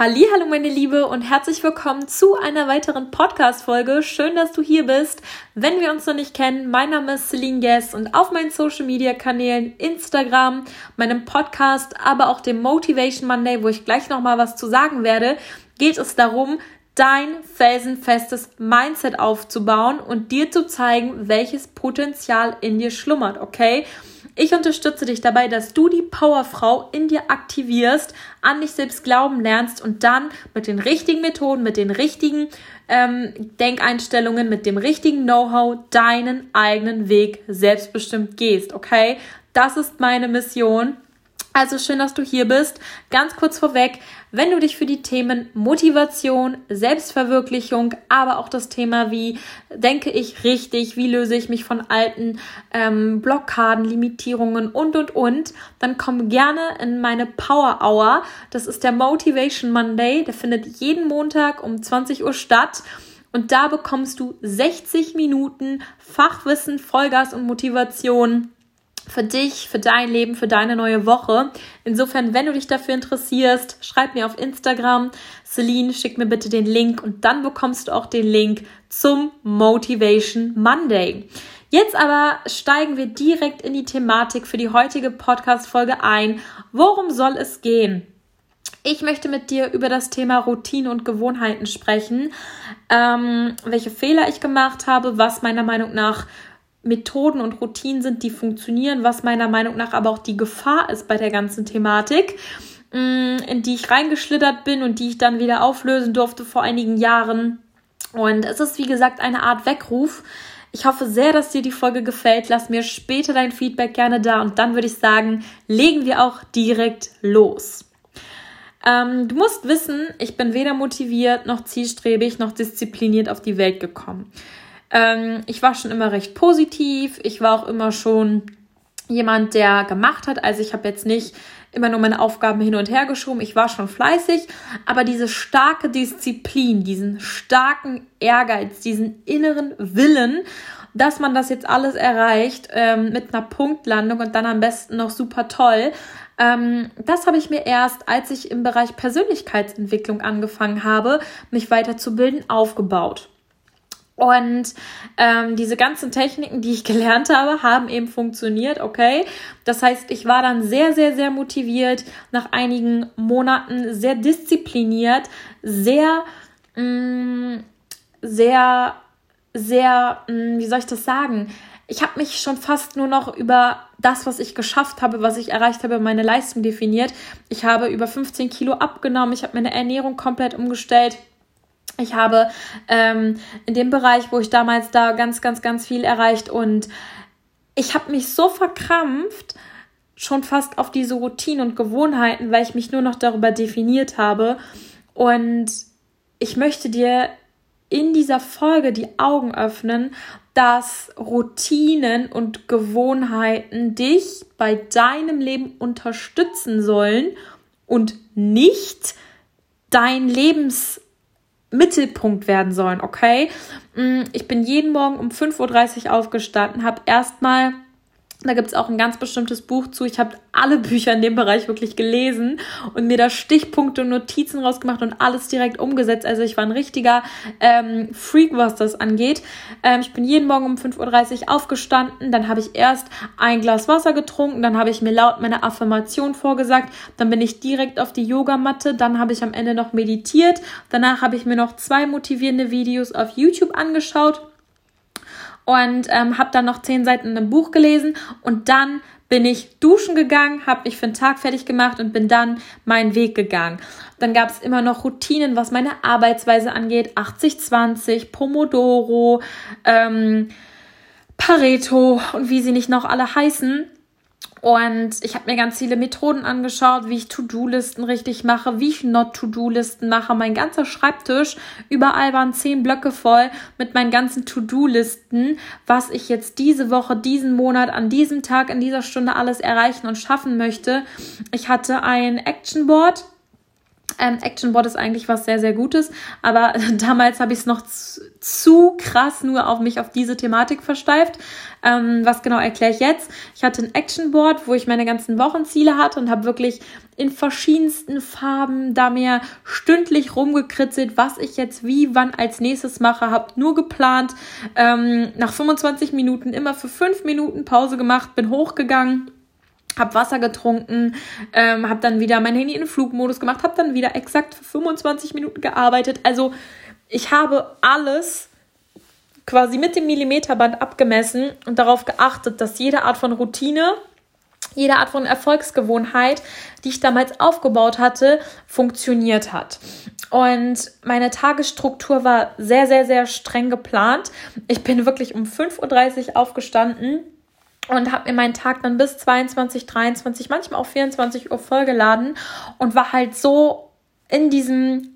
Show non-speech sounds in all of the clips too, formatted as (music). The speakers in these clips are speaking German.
Hallo meine Liebe und herzlich willkommen zu einer weiteren Podcast Folge. Schön, dass du hier bist. Wenn wir uns noch nicht kennen, mein Name ist Celine Guess und auf meinen Social Media Kanälen Instagram, meinem Podcast, aber auch dem Motivation Monday, wo ich gleich noch mal was zu sagen werde, geht es darum, dein felsenfestes Mindset aufzubauen und dir zu zeigen, welches Potenzial in dir schlummert, okay? Ich unterstütze dich dabei, dass du die Powerfrau in dir aktivierst, an dich selbst glauben lernst und dann mit den richtigen Methoden, mit den richtigen ähm, Denkeinstellungen, mit dem richtigen Know-how deinen eigenen Weg selbstbestimmt gehst. Okay? Das ist meine Mission. Also schön, dass du hier bist. Ganz kurz vorweg, wenn du dich für die Themen Motivation, Selbstverwirklichung, aber auch das Thema, wie denke ich richtig, wie löse ich mich von alten ähm, Blockaden, Limitierungen und, und, und, dann komm gerne in meine Power Hour. Das ist der Motivation Monday. Der findet jeden Montag um 20 Uhr statt. Und da bekommst du 60 Minuten Fachwissen, Vollgas und Motivation für dich, für dein Leben, für deine neue Woche. Insofern, wenn du dich dafür interessierst, schreib mir auf Instagram, Celine, schick mir bitte den Link und dann bekommst du auch den Link zum Motivation Monday. Jetzt aber steigen wir direkt in die Thematik für die heutige Podcast-Folge ein. Worum soll es gehen? Ich möchte mit dir über das Thema Routine und Gewohnheiten sprechen, ähm, welche Fehler ich gemacht habe, was meiner Meinung nach Methoden und Routinen sind, die funktionieren, was meiner Meinung nach aber auch die Gefahr ist bei der ganzen Thematik, mm, in die ich reingeschlittert bin und die ich dann wieder auflösen durfte vor einigen Jahren. Und es ist, wie gesagt, eine Art Weckruf. Ich hoffe sehr, dass dir die Folge gefällt. Lass mir später dein Feedback gerne da und dann würde ich sagen, legen wir auch direkt los. Ähm, du musst wissen, ich bin weder motiviert noch zielstrebig noch diszipliniert auf die Welt gekommen. Ähm, ich war schon immer recht positiv. Ich war auch immer schon jemand, der gemacht hat. Also ich habe jetzt nicht immer nur meine Aufgaben hin und her geschoben. Ich war schon fleißig, aber diese starke Disziplin, diesen starken Ehrgeiz, diesen inneren Willen, dass man das jetzt alles erreicht ähm, mit einer Punktlandung und dann am besten noch super toll. Ähm, das habe ich mir erst, als ich im Bereich Persönlichkeitsentwicklung angefangen habe, mich weiterzubilden, aufgebaut. Und ähm, diese ganzen Techniken, die ich (laughs) gelernt habe, haben eben funktioniert, okay. Das heißt, ich war dann sehr, sehr, sehr motiviert, nach einigen Monaten sehr diszipliniert, sehr, mh, mm, sehr, sehr, mh, mm, wie soll ich das sagen? Ich habe mich schon fast nur noch über das, was ich geschafft habe, was ich erreicht habe, meine Leistung definiert. Ich habe über 15 Kilo abgenommen, ich habe meine Ernährung komplett umgestellt ich habe ähm, in dem Bereich, wo ich damals da ganz, ganz, ganz viel erreicht und ich habe mich so verkrampft, schon fast auf diese Routinen und Gewohnheiten, weil ich mich nur noch darüber definiert habe. Und ich möchte dir in dieser Folge die Augen öffnen, dass Routinen und Gewohnheiten dich bei deinem Leben unterstützen sollen und nicht dein Lebens Mittelpunkt werden sollen, okay? Mm, ich bin jeden Morgen um 5.30 Uhr aufgestanden, habe erstmal da gibt es auch ein ganz bestimmtes Buch zu. Ich habe alle Bücher in dem Bereich wirklich gelesen und mir da Stichpunkte und Notizen rausgemacht und alles direkt umgesetzt. Also ich war ein richtiger ähm, Freak, was das angeht. Ähm, ich bin jeden Morgen um 5.30 Uhr aufgestanden. Dann habe ich erst ein Glas Wasser getrunken. Dann habe ich mir laut meine Affirmation vorgesagt. Dann bin ich direkt auf die Yogamatte. Dann habe ich am Ende noch meditiert. Danach habe ich mir noch zwei motivierende Videos auf YouTube angeschaut und ähm, habe dann noch zehn Seiten in einem Buch gelesen und dann bin ich duschen gegangen, habe mich für den Tag fertig gemacht und bin dann meinen Weg gegangen. Dann gab es immer noch Routinen, was meine Arbeitsweise angeht, 80-20, Pomodoro, ähm, Pareto und wie sie nicht noch alle heißen. Und ich habe mir ganz viele Methoden angeschaut, wie ich To-Do-Listen richtig mache, wie ich Not-To-Do-Listen mache. Mein ganzer Schreibtisch, überall waren zehn Blöcke voll mit meinen ganzen To-Do-Listen, was ich jetzt diese Woche, diesen Monat, an diesem Tag, in dieser Stunde alles erreichen und schaffen möchte. Ich hatte ein Action-Board Ähm, Actionboard ist eigentlich was sehr, sehr Gutes, aber (laughs) damals habe ich es noch zu, zu, krass nur auf mich auf diese Thematik versteift. Ähm, was genau erkläre ich jetzt? Ich hatte ein Actionboard, wo ich meine ganzen Wochenziele hatte und habe wirklich in verschiedensten Farben da mir stündlich rumgekritzelt, was ich jetzt wie, wann als nächstes mache. Habe nur geplant, ähm, nach 25 Minuten immer für 5 Minuten Pause gemacht, bin hochgegangen habe Wasser getrunken, ähm, habe dann wieder mein Handy in Flugmodus gemacht, habe dann wieder exakt für 25 Minuten gearbeitet. Also ich habe alles quasi mit dem Millimeterband abgemessen und darauf geachtet, dass jede Art von Routine, jede Art von Erfolgsgewohnheit, die ich damals aufgebaut hatte, funktioniert hat. Und meine Tagesstruktur war sehr, sehr, sehr streng geplant. Ich bin wirklich um 5.30 Uhr aufgestanden und habe mir meinen Tag dann bis 22, 23, manchmal auch 24 Uhr vollgeladen und war halt so in diesem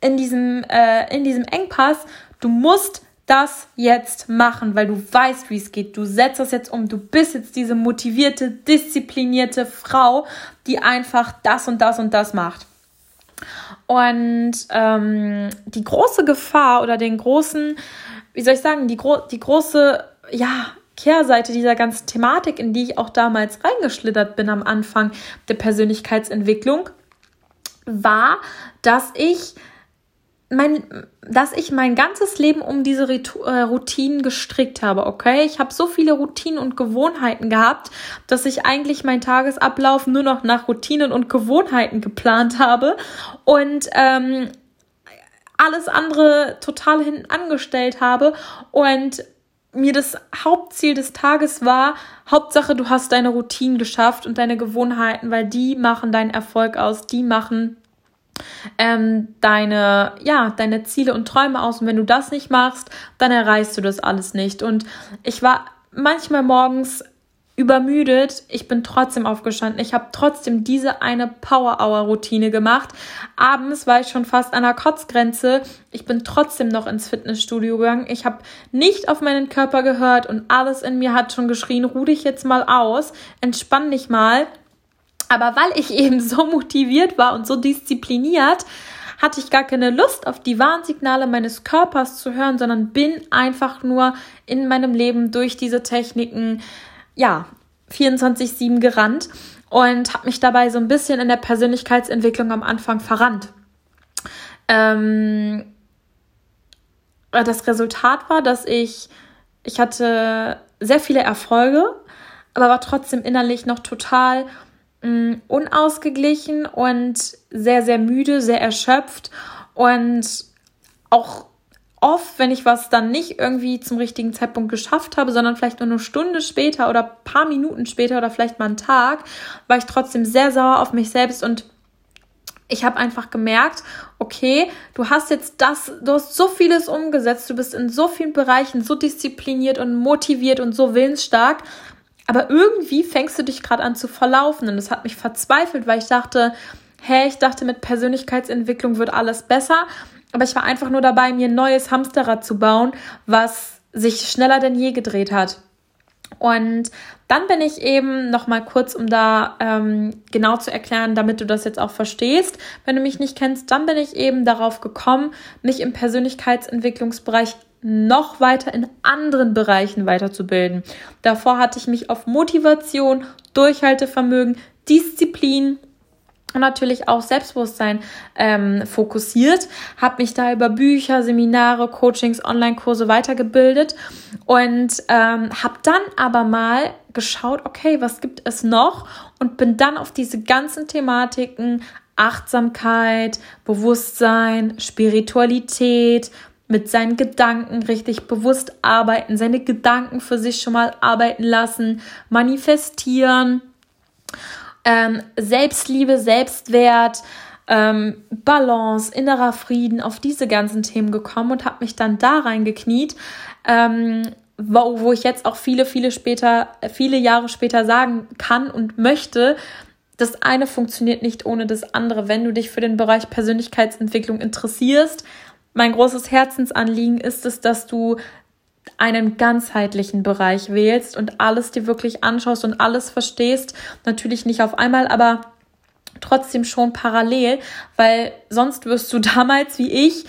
in diesem äh, in diesem Engpass, du musst das jetzt machen, weil du weißt, wie es geht. Du setzt das jetzt um. Du bist jetzt diese motivierte, disziplinierte Frau, die einfach das und das und das macht. Und ähm, die große Gefahr oder den großen, wie soll ich sagen, die, gro die große, ja, Kehrseite dieser ganzen Thematik, in die ich auch damals reingeschlittert bin am Anfang der Persönlichkeitsentwicklung, war, dass ich mein, dass ich mein ganzes Leben um diese äh, Routinen gestrickt habe, okay? Ich habe so viele Routinen und Gewohnheiten gehabt, dass ich eigentlich meinen Tagesablauf nur noch nach Routinen und Gewohnheiten geplant habe und ähm, alles andere total hinten angestellt habe und mir das Hauptziel des Tages war, Hauptsache, du hast deine Routinen geschafft und deine Gewohnheiten, weil die machen deinen Erfolg aus, die machen ähm, deine, ja, deine Ziele und Träume aus. Und wenn du das nicht machst, dann erreichst du das alles nicht. Und ich war manchmal morgens übermüdet, ich bin trotzdem aufgestanden. Ich habe trotzdem diese eine Power-Hour-Routine gemacht. Abends war ich schon fast an der Kotzgrenze. Ich bin trotzdem noch ins Fitnessstudio gegangen. Ich habe nicht auf meinen Körper gehört und alles in mir hat schon geschrien, ruh dich jetzt mal aus, entspann dich mal. Aber weil ich (laughs) eben so motiviert war und so diszipliniert, hatte ich gar keine Lust auf die Warnsignale meines Körpers zu hören, sondern bin einfach nur in meinem Leben durch diese Techniken ja, 24-7 gerannt und habe mich dabei so ein bisschen in der Persönlichkeitsentwicklung am Anfang verrannt. Ähm, das Resultat war, dass ich, ich hatte sehr viele Erfolge, aber war trotzdem innerlich noch total mh, mm, unausgeglichen und sehr, sehr müde, sehr erschöpft und auch oft, wenn ich was dann nicht irgendwie zum richtigen Zeitpunkt geschafft habe, sondern vielleicht nur eine Stunde später oder paar Minuten später oder vielleicht mal einen Tag, war ich trotzdem sehr sauer auf mich selbst und ich habe einfach gemerkt, okay, du hast jetzt das, du hast so vieles umgesetzt, du bist in so vielen Bereichen so diszipliniert und motiviert und so willensstark, aber irgendwie fängst du dich gerade an zu verlaufen und das hat mich verzweifelt, weil ich dachte, hey, ich dachte, mit Persönlichkeitsentwicklung wird alles besser aber ich war einfach nur dabei, mir ein neues Hamsterrad zu bauen, was sich schneller denn je gedreht hat. Und dann bin ich eben noch mal kurz, um da ähm, genau zu erklären, damit du das jetzt auch verstehst. Wenn du mich nicht kennst, dann bin ich eben darauf gekommen, mich im Persönlichkeitsentwicklungsbereich noch weiter in anderen Bereichen weiterzubilden. Davor hatte ich mich auf Motivation, Durchhaltevermögen, Disziplin natürlich auch Selbstbewusstsein ähm, fokussiert, habe mich da über Bücher, Seminare, Coachings, Online-Kurse weitergebildet und ähm, habe dann aber mal geschaut, okay, was gibt es noch? Und bin dann auf diese ganzen Thematiken Achtsamkeit, Bewusstsein, Spiritualität, mit seinen Gedanken richtig bewusst arbeiten, seine Gedanken für sich schon mal arbeiten lassen, manifestieren ähm, Selbstliebe, Selbstwert, ähm, Balance, innerer Frieden, auf diese ganzen Themen gekommen und habe mich dann da reingekniet, ähm, wo, wo ich jetzt auch viele, viele später, viele Jahre später sagen kann und möchte, das eine funktioniert nicht ohne das andere. Wenn du dich für den Bereich Persönlichkeitsentwicklung interessierst, mein großes Herzensanliegen ist es, dass du einen ganzheitlichen Bereich wählst und alles dir wirklich anschaust und alles verstehst. Natürlich nicht auf einmal, aber trotzdem schon parallel, weil sonst wirst du (laughs) damals wie ich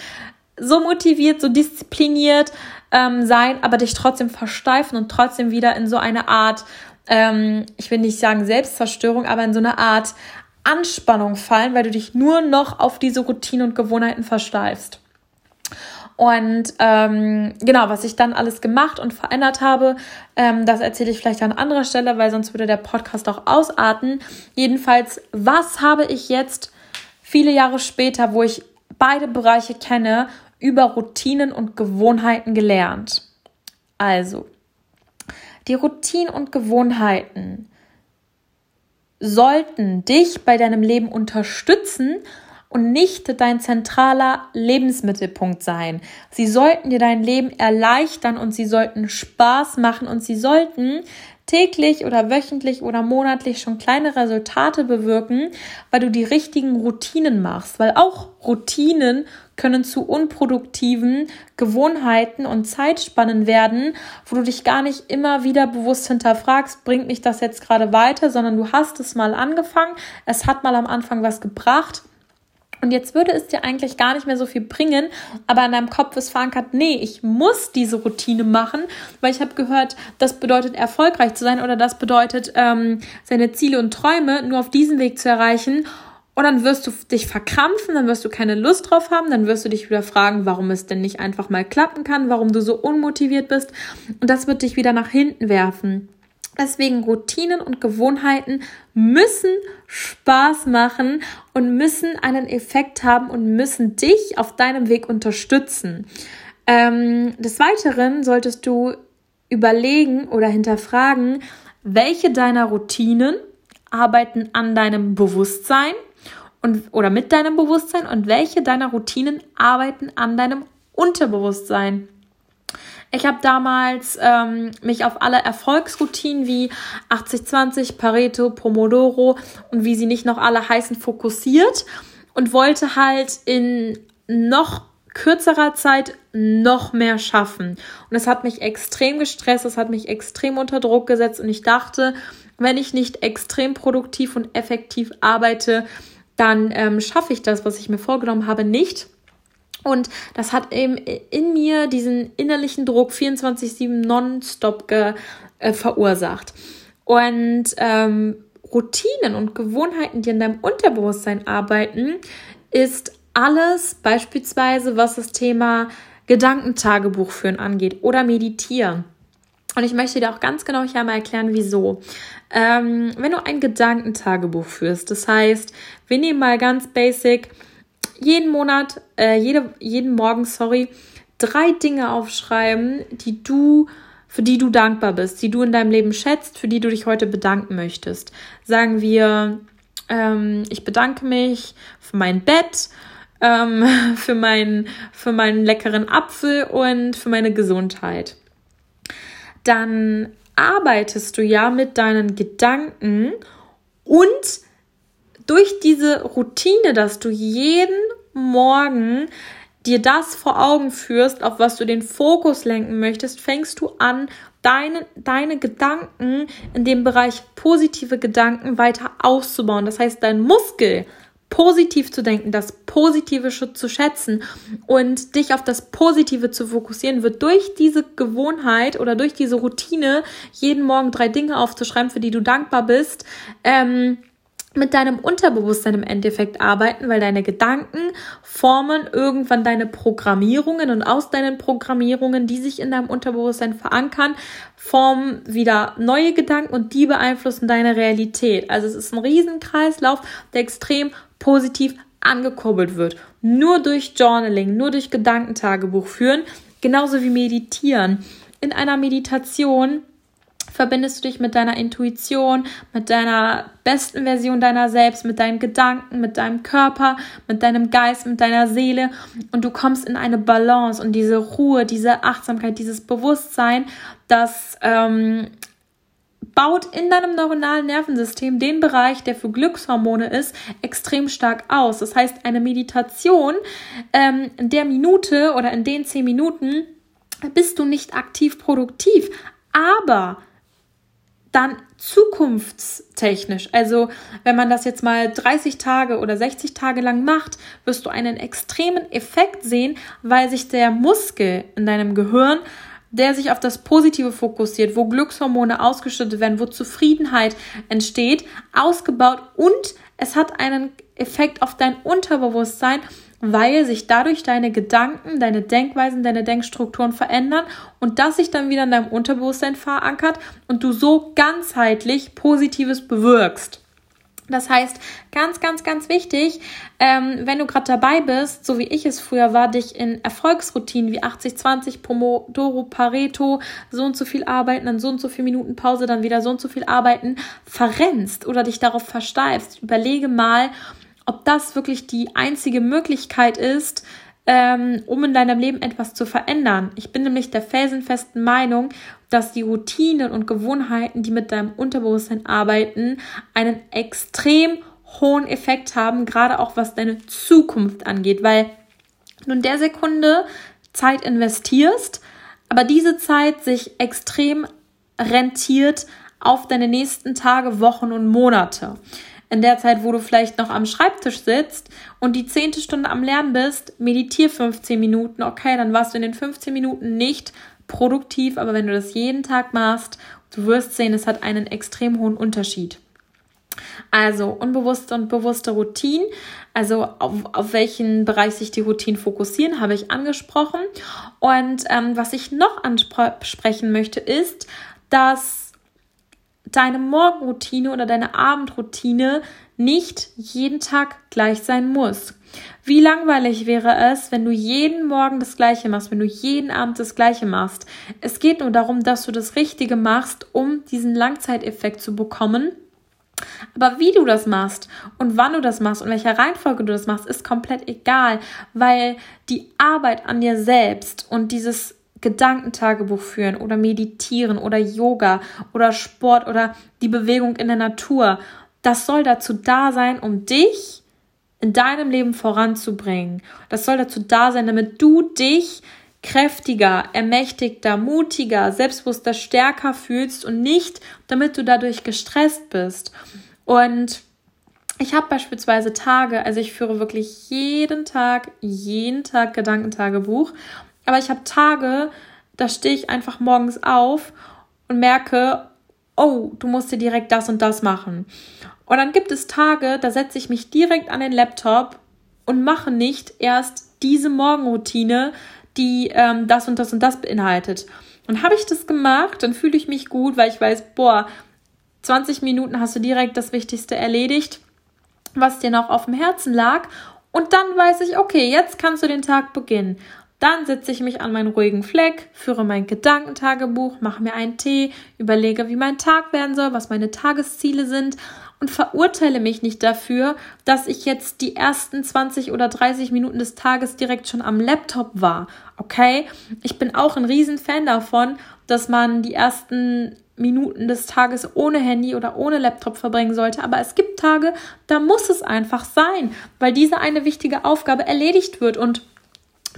so motiviert, so diszipliniert ähm, sein, aber dich trotzdem versteifen und trotzdem wieder in so eine Art, ähm, ich will nicht sagen Selbstzerstörung, aber in so eine Art Anspannung fallen, weil du dich nur noch auf diese Routinen und Gewohnheiten versteifst. Und ähm, genau, was ich dann alles gemacht und verändert habe, ähm, das erzähle ich vielleicht an anderer Stelle, weil sonst würde der Podcast auch ausarten. Jedenfalls, was habe ich jetzt viele Jahre später, wo ich beide Bereiche kenne, über Routinen und Gewohnheiten gelernt? Also, die Routinen und Gewohnheiten sollten dich bei deinem Leben unterstützen und nicht dein zentraler Lebensmittelpunkt sein. Sie sollten dir dein Leben erleichtern und sie sollten Spaß machen und sie sollten täglich oder wöchentlich oder monatlich schon kleine Resultate bewirken, weil du die richtigen Routinen machst, weil auch Routinen können zu unproduktiven Gewohnheiten und Zeitspannen werden, wo du dich gar nicht immer wieder bewusst hinterfragst, bringt mich das jetzt gerade weiter, sondern du hast es mal angefangen, es hat mal am Anfang was gebracht und jetzt würde es dir eigentlich gar nicht mehr so viel bringen, aber in deinem Kopf ist verankert, nee, ich muss diese Routine machen, weil ich habe gehört, das bedeutet erfolgreich zu sein oder das bedeutet ähm, seine Ziele und Träume nur auf diesem Weg zu erreichen. Und dann wirst du dich verkrampfen, dann wirst du keine Lust drauf haben, dann wirst du dich wieder fragen, warum es denn nicht einfach mal klappen kann, warum du so unmotiviert bist. Und das wird dich wieder nach hinten werfen. Deswegen Routinen und Gewohnheiten müssen Spaß machen und müssen einen Effekt haben und müssen dich auf deinem Weg unterstützen. Ähm, des Weiteren solltest du überlegen oder hinterfragen, welche deiner Routinen arbeiten an deinem Bewusstsein und, oder mit deinem Bewusstsein und welche deiner Routinen arbeiten an deinem Unterbewusstsein. Ich habe damals ähm, mich auf alle Erfolgsroutinen wie 80-20, Pareto, Pomodoro und wie sie nicht noch alle heißen fokussiert und wollte halt in noch kürzerer Zeit noch mehr schaffen. Und es hat mich extrem gestresst, es hat mich extrem unter Druck gesetzt und ich dachte, wenn ich nicht extrem produktiv und effektiv arbeite, dann ähm, schaffe ich das, was ich mir vorgenommen habe, nicht. Und das hat eben in mir diesen innerlichen Druck 24-7 nonstop ge, äh, verursacht. Und ähm, Routinen und Gewohnheiten, die in deinem Unterbewusstsein arbeiten, ist alles beispielsweise, was das Thema Gedankentagebuch führen angeht oder meditieren. Und ich möchte dir auch ganz genau hier einmal erklären, wieso. Ähm, wenn du ein Gedankentagebuch führst, das heißt, wir nehmen mal ganz basic jeden Monat, äh, jede, jeden Morgen, sorry, drei Dinge aufschreiben, die du, für die du dankbar bist, die du in deinem Leben schätzt, für die du dich heute bedanken möchtest. Sagen wir, ähm, ich bedanke mich für mein Bett, ähm, (laughs) für, mein, für meinen leckeren Apfel und für meine Gesundheit. Dann arbeitest du ja mit deinen Gedanken und durch diese Routine, dass du jeden Morgen dir das vor Augen führst, auf was du den Fokus lenken möchtest, fängst du an, deine, deine Gedanken in dem Bereich positive Gedanken weiter auszubauen. Das heißt, dein Muskel positiv zu denken, das Positive zu schätzen und dich auf das Positive zu fokussieren, wird durch diese Gewohnheit oder durch diese Routine, jeden Morgen drei Dinge aufzuschreiben, für die du dankbar bist, ähm, mit deinem Unterbewusstsein im Endeffekt arbeiten, weil deine Gedanken formen irgendwann deine Programmierungen und aus deinen Programmierungen, die sich in deinem Unterbewusstsein verankern, formen wieder neue Gedanken und die beeinflussen deine Realität. Also es ist ein Riesenkreislauf, der extrem positiv angekurbelt wird. Nur durch Journaling, nur durch Gedankentagebuch führen, genauso wie meditieren. In einer Meditation verbindest du dich mit deiner Intuition, mit deiner besten Version deiner selbst, mit deinen Gedanken, mit deinem Körper, mit deinem Geist, mit deiner Seele und du kommst in eine Balance und diese Ruhe, diese Achtsamkeit, dieses Bewusstsein, das ähm, baut in deinem neuronalen Nervensystem den Bereich, der für Glückshormone ist, extrem stark aus. Das heißt, eine Meditation ähm, in der Minute oder in den zehn Minuten bist du nicht aktiv produktiv, aber dann zukunftstechnisch, also wenn man das jetzt mal 30 Tage oder 60 Tage lang macht, wirst du einen extremen Effekt sehen, weil sich der Muskel in deinem Gehirn der sich auf das Positive fokussiert, wo Glückshormone ausgeschüttet werden, wo Zufriedenheit entsteht, ausgebaut und es hat einen Effekt auf dein Unterbewusstsein, weil sich dadurch deine Gedanken, deine Denkweisen, deine Denkstrukturen verändern und das sich dann wieder in deinem Unterbewusstsein verankert und du so ganzheitlich Positives bewirkst. Das heißt, ganz, ganz, ganz wichtig, ähm, wenn du gerade dabei bist, so wie ich es früher war, dich in Erfolgsroutinen wie 80-20, Pomodoro, Pareto, so und so viel arbeiten, dann so und so viel Minuten Pause, dann wieder so und so viel arbeiten, verrennst oder dich darauf versteifst. Überlege mal, ob das wirklich die einzige Möglichkeit ist, ähm, um in deinem Leben etwas zu verändern. Ich bin nämlich der felsenfesten Meinung, dass die Routinen und Gewohnheiten, die mit deinem Unterbewusstsein arbeiten, einen extrem hohen Effekt haben, gerade auch was deine Zukunft angeht, weil du in der Sekunde Zeit investierst, aber diese Zeit sich extrem rentiert auf deine nächsten Tage, Wochen und Monate in der Zeit, wo du vielleicht noch am Schreibtisch sitzt und die zehnte Stunde am Lernen bist, meditier 15 Minuten. Okay, dann warst du in den 15 Minuten nicht produktiv, aber wenn du das jeden Tag machst, du wirst sehen, es hat einen extrem hohen Unterschied. Also unbewusste und bewusste Routinen, also auf, auf welchen Bereich sich die Routinen fokussieren, habe ich angesprochen. Und ähm, was ich noch ansprechen möchte, ist, dass deine Morgenroutine oder deine Abendroutine nicht jeden Tag gleich sein muss. Wie langweilig wäre es, wenn du jeden Morgen das Gleiche machst, wenn du jeden Abend das Gleiche machst. Es geht nur darum, dass du das Richtige machst, um diesen Langzeiteffekt zu bekommen. Aber wie du das machst und wann du das machst und welcher Reihenfolge du das machst, ist komplett egal, weil die Arbeit an dir selbst und dieses Gedankentagebuch führen oder meditieren oder Yoga oder Sport oder die Bewegung in der Natur. Das soll dazu da sein, um dich in deinem Leben voranzubringen. Das soll dazu da sein, damit du dich kräftiger, ermächtigter, mutiger, selbstbewusster, stärker fühlst und nicht, damit du dadurch gestresst bist. Und ich habe beispielsweise Tage, also ich führe wirklich jeden Tag, jeden Tag Gedankentagebuch aber ich habe Tage, da stehe ich einfach morgens auf und merke, oh, du musst dir direkt das und das machen. Und dann gibt es Tage, da setze ich mich direkt an den Laptop und mache nicht erst diese Morgenroutine, die ähm, das und das und das beinhaltet. Und habe ich das gemacht, dann fühle ich mich gut, weil ich weiß, boah, 20 Minuten hast du direkt das Wichtigste erledigt, was dir noch auf dem Herzen lag. Und dann weiß ich, okay, jetzt kannst du den Tag beginnen. Dann setze ich mich an meinen ruhigen Fleck, führe mein Gedankentagebuch, mache mir einen Tee, überlege, wie mein Tag werden soll, was meine Tagesziele sind und verurteile mich nicht dafür, dass ich jetzt die ersten 20 oder 30 Minuten des Tages direkt schon am Laptop war. Okay? Ich bin auch ein Riesenfan davon, dass man die ersten Minuten des Tages ohne Handy oder ohne Laptop verbringen sollte. Aber es gibt Tage, da muss es einfach sein, weil diese eine wichtige Aufgabe erledigt wird und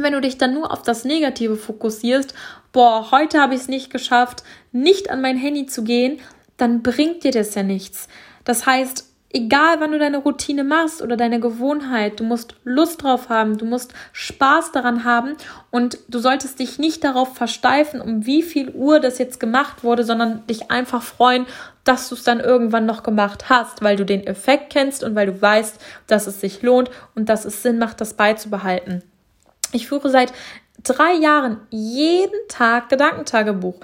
wenn du dich dann nur auf das Negative fokussierst, boah, heute habe ich es nicht geschafft, nicht an mein Handy zu gehen, dann bringt dir das ja nichts. Das heißt, egal wann du deine Routine machst oder deine Gewohnheit, du musst Lust drauf haben, du musst Spaß daran haben und du solltest dich nicht darauf versteifen, um wie viel Uhr das jetzt gemacht wurde, sondern dich einfach freuen, dass du es dann irgendwann noch gemacht hast, weil du den Effekt kennst und weil du weißt, dass es sich lohnt und dass es Sinn macht, das beizubehalten. Ich führe seit drei Jahren jeden Tag Gedankentagebuch.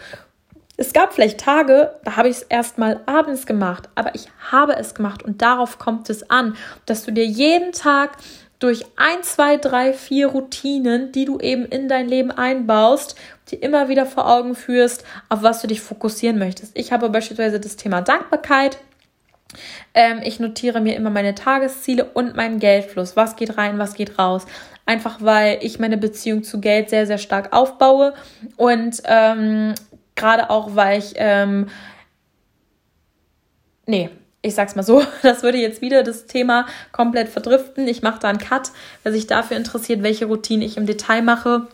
Es gab vielleicht Tage, da habe ich es erst mal abends gemacht, aber ich habe es gemacht und darauf kommt es an, dass du dir jeden Tag durch ein, zwei, drei, vier Routinen, die du eben in dein Leben einbaust, dir immer wieder vor Augen führst, auf was du dich fokussieren möchtest. Ich habe beispielsweise das Thema Dankbarkeit. Ähm, ich notiere mir immer meine Tagesziele und meinen Geldfluss. Was geht rein, was geht raus einfach weil ich meine Beziehung zu Geld sehr, sehr stark aufbaue und ähm, gerade auch, weil ich, ähm, nee, ich sag's mal so, (laughs) das würde jetzt wieder das Thema komplett verdriften. Ich mache da einen Cut. Wer sich dafür interessiert, welche Routine ich im Detail mache,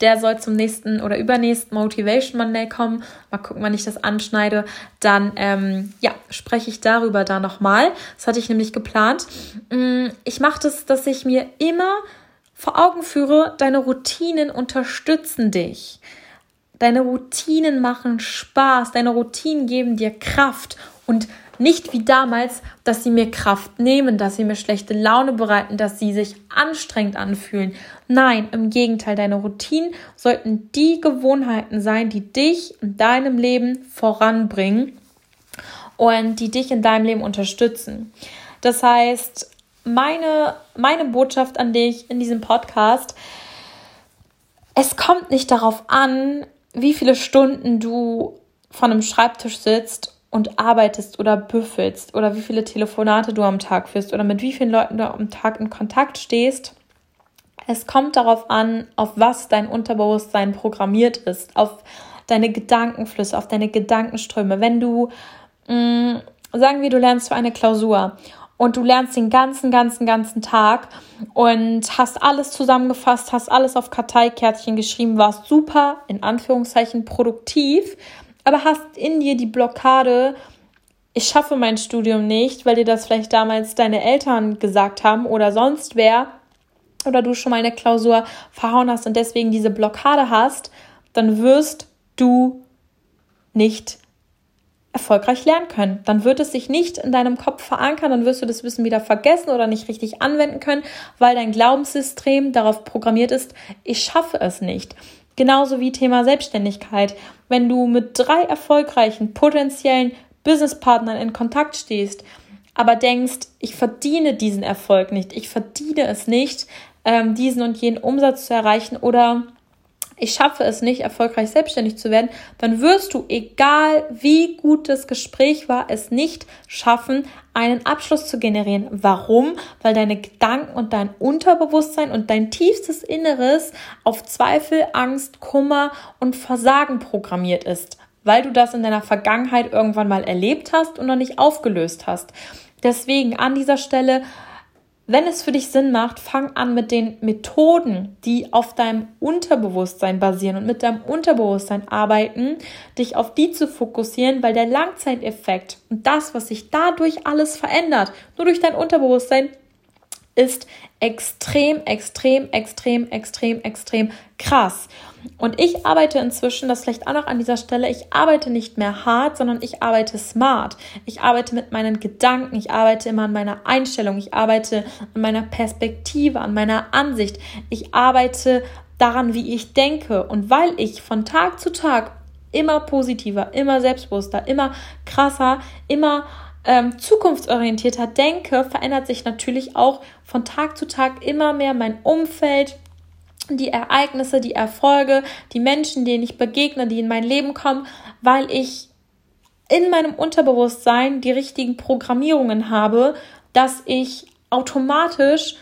der soll zum nächsten oder übernächsten Motivation Monday kommen. Mal gucken, wann ich das anschneide. Dann, ähm, ja, spreche ich darüber da nochmal. Das hatte ich nämlich geplant. Mm, ich mache das, dass ich mir immer vor Augen führe, deine Routinen unterstützen dich. Deine Routinen machen Spaß, deine Routinen geben dir Kraft und nicht wie damals, dass sie mir Kraft nehmen, dass sie mir schlechte Laune bereiten, dass sie sich anstrengend anfühlen. Nein, im Gegenteil, deine Routinen sollten die Gewohnheiten sein, die dich in deinem Leben voranbringen und die dich in deinem Leben unterstützen. Das heißt, meine, meine Botschaft an dich in diesem Podcast, es kommt nicht darauf an, wie viele Stunden du von einem Schreibtisch sitzt und arbeitest oder büffelst oder wie viele Telefonate du am Tag führst oder mit wie vielen Leuten du am Tag in Kontakt stehst. Es kommt darauf an, auf was dein Unterbewusstsein programmiert ist, auf deine Gedankenflüsse, auf deine Gedankenströme. Wenn du, mh, mm, sagen wir, du lernst für eine Klausur und du lernst den ganzen, ganzen, ganzen Tag und hast alles zusammengefasst, hast alles auf Karteikärtchen geschrieben, warst super, in Anführungszeichen, produktiv, aber hast in dir die Blockade, ich schaffe mein Studium nicht, weil dir das vielleicht damals deine Eltern gesagt haben oder sonst wer, oder du schon mal eine Klausur verhauen hast und deswegen diese Blockade hast, dann wirst du nicht erfolgreich lernen können. Dann wird es sich nicht in deinem Kopf verankern, dann wirst du das Wissen wieder vergessen oder nicht richtig anwenden können, weil dein Glaubenssystem darauf programmiert ist, ich schaffe es nicht. Genauso wie Thema Selbstständigkeit. Wenn du mit drei erfolgreichen potenziellen Businesspartnern in Kontakt stehst, aber denkst, ich verdiene diesen Erfolg nicht, ich verdiene es nicht, ähm, diesen und jenen Umsatz zu erreichen oder ich schaffe es nicht, erfolgreich selbstständig zu werden, dann wirst du, egal wie gut das Gespräch war, es nicht schaffen, einen Abschluss zu generieren. Warum? Weil deine Gedanken und dein Unterbewusstsein und dein tiefstes Inneres auf Zweifel, Angst, Kummer und Versagen programmiert ist, weil du das in deiner Vergangenheit irgendwann mal erlebt hast und noch nicht aufgelöst hast. Deswegen an dieser Stelle wenn es für dich Sinn macht, fang an mit den Methoden, die auf deinem Unterbewusstsein basieren und mit deinem Unterbewusstsein arbeiten, dich auf die zu fokussieren, weil der Langzeiteffekt und das, was sich dadurch alles verändert, nur durch dein Unterbewusstsein, ist extrem, extrem, extrem, extrem, extrem krass. Und ich arbeite inzwischen, das vielleicht auch noch an dieser Stelle, ich arbeite nicht mehr hart, sondern ich arbeite smart. Ich arbeite mit meinen Gedanken, ich arbeite immer an meiner Einstellung, ich arbeite an meiner Perspektive, an meiner Ansicht. Ich arbeite daran, wie ich denke. Und weil ich von Tag zu Tag immer positiver, immer selbstbewusster, immer krasser, immer ähm, zukunftsorientierter denke, verändert sich natürlich auch von Tag zu Tag immer mehr mein Umfeld, die Ereignisse, die Erfolge, die Menschen, denen ich begegne, die in mein Leben kommen, weil ich in meinem Unterbewusstsein die richtigen Programmierungen habe, dass ich automatisch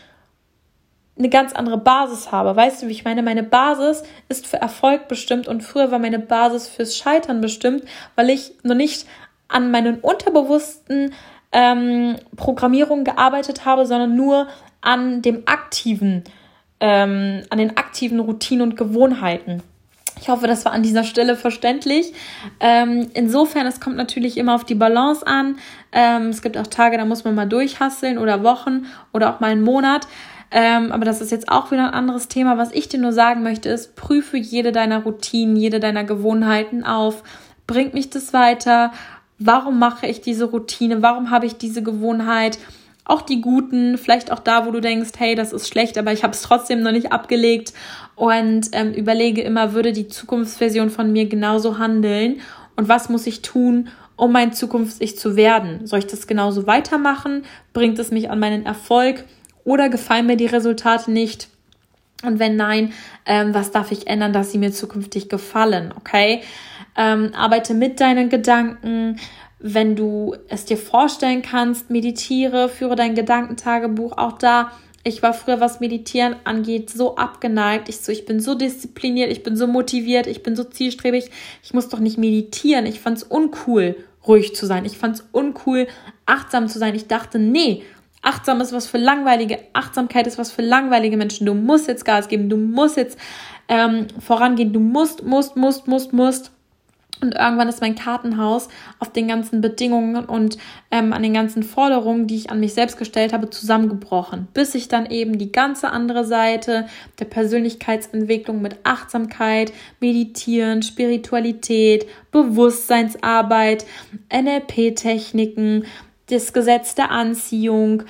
eine ganz andere Basis habe. Weißt du, wie ich meine? Meine Basis ist für Erfolg bestimmt und früher war meine Basis fürs Scheitern bestimmt, weil ich noch nicht an meinen unterbewussten ähm, Programmierungen gearbeitet habe, sondern nur an dem aktiven ähm, an den aktiven Routinen und Gewohnheiten. Ich hoffe, das war an dieser Stelle verständlich. Ähm, insofern, es kommt natürlich immer auf die Balance an. Ähm, es gibt auch Tage, da muss man mal durchhasseln oder Wochen oder auch mal einen Monat. Ähm, aber das ist jetzt auch wieder ein anderes Thema. Was ich dir nur sagen möchte, ist, prüfe jede deiner Routinen, jede deiner Gewohnheiten auf. Bringt mich das weiter? Warum mache ich diese Routine? Warum habe ich diese Gewohnheit? auch die guten, vielleicht auch da, wo du denkst, hey, das ist schlecht, aber ich habe es trotzdem noch nicht abgelegt und ähm, überlege immer, würde die Zukunftsversion von mir genauso handeln und was muss ich tun, um mein Zukunfts-Ich zu werden? Soll ich das genauso weitermachen? Bringt es mich an meinen Erfolg oder gefallen mir die Resultate nicht? Und wenn nein, ähm, was darf ich ändern, dass sie mir zukünftig gefallen? Okay? Ähm, arbeite mit deinen Gedanken, wenn du es dir vorstellen kannst, meditiere, führe dein Gedankentagebuch auch da. Ich war früher, was Meditieren angeht, so abgeneigt. Ich so, ich bin so diszipliniert, ich bin so motiviert, ich bin so zielstrebig. Ich muss doch nicht meditieren. Ich fand es uncool, ruhig zu sein. Ich fand es uncool, achtsam zu sein. Ich dachte, nee, Achtsam ist was für langweilige, Achtsamkeit ist was für langweilige Menschen. Du musst jetzt Gas geben, du musst jetzt ähm, vorangehen, du musst, musst, musst, musst, musst. Und irgendwann ist mein Kartenhaus auf den ganzen Bedingungen und ähm, an den ganzen Forderungen, die ich an mich selbst gestellt habe, zusammengebrochen. Bis ich dann eben die ganze andere Seite der Persönlichkeitsentwicklung mit Achtsamkeit, Meditieren, Spiritualität, Bewusstseinsarbeit, NLP-Techniken, das Gesetz der Anziehung,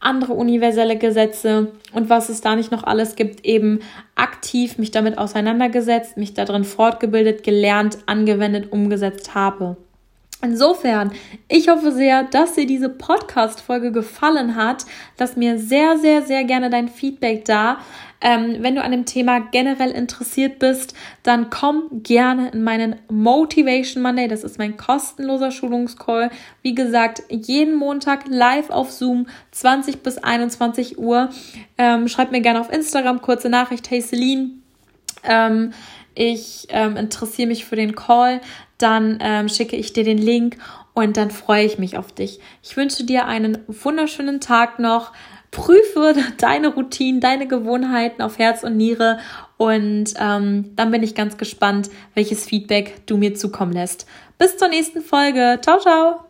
andere universelle Gesetze und was es da nicht noch alles gibt, eben aktiv mich damit auseinandergesetzt, mich darin fortgebildet, gelernt, angewendet, umgesetzt habe. Insofern, ich hoffe sehr, dass dir diese Podcast-Folge gefallen hat. Lass mir sehr, sehr, sehr gerne dein Feedback da. Ähm, wenn du an dem Thema generell interessiert bist, dann komm gerne in meinen Motivation Monday. Das ist mein kostenloser Schulungscall. Wie gesagt, jeden Montag live auf Zoom, 20 bis 21 Uhr. Ähm, schreib mir gerne auf Instagram kurze Nachricht, hey Celine. Ähm, ich ähm, interessiere mich für den Call, dann ähm, schicke ich dir den Link und dann freue ich mich auf dich. Ich wünsche dir einen wunderschönen Tag noch. Prüfe (laughs) deine Routinen, deine Gewohnheiten auf Herz und Niere und ähm, dann bin ich ganz gespannt, welches Feedback du mir zukommen lässt. Bis zur nächsten Folge. Ciao, ciao.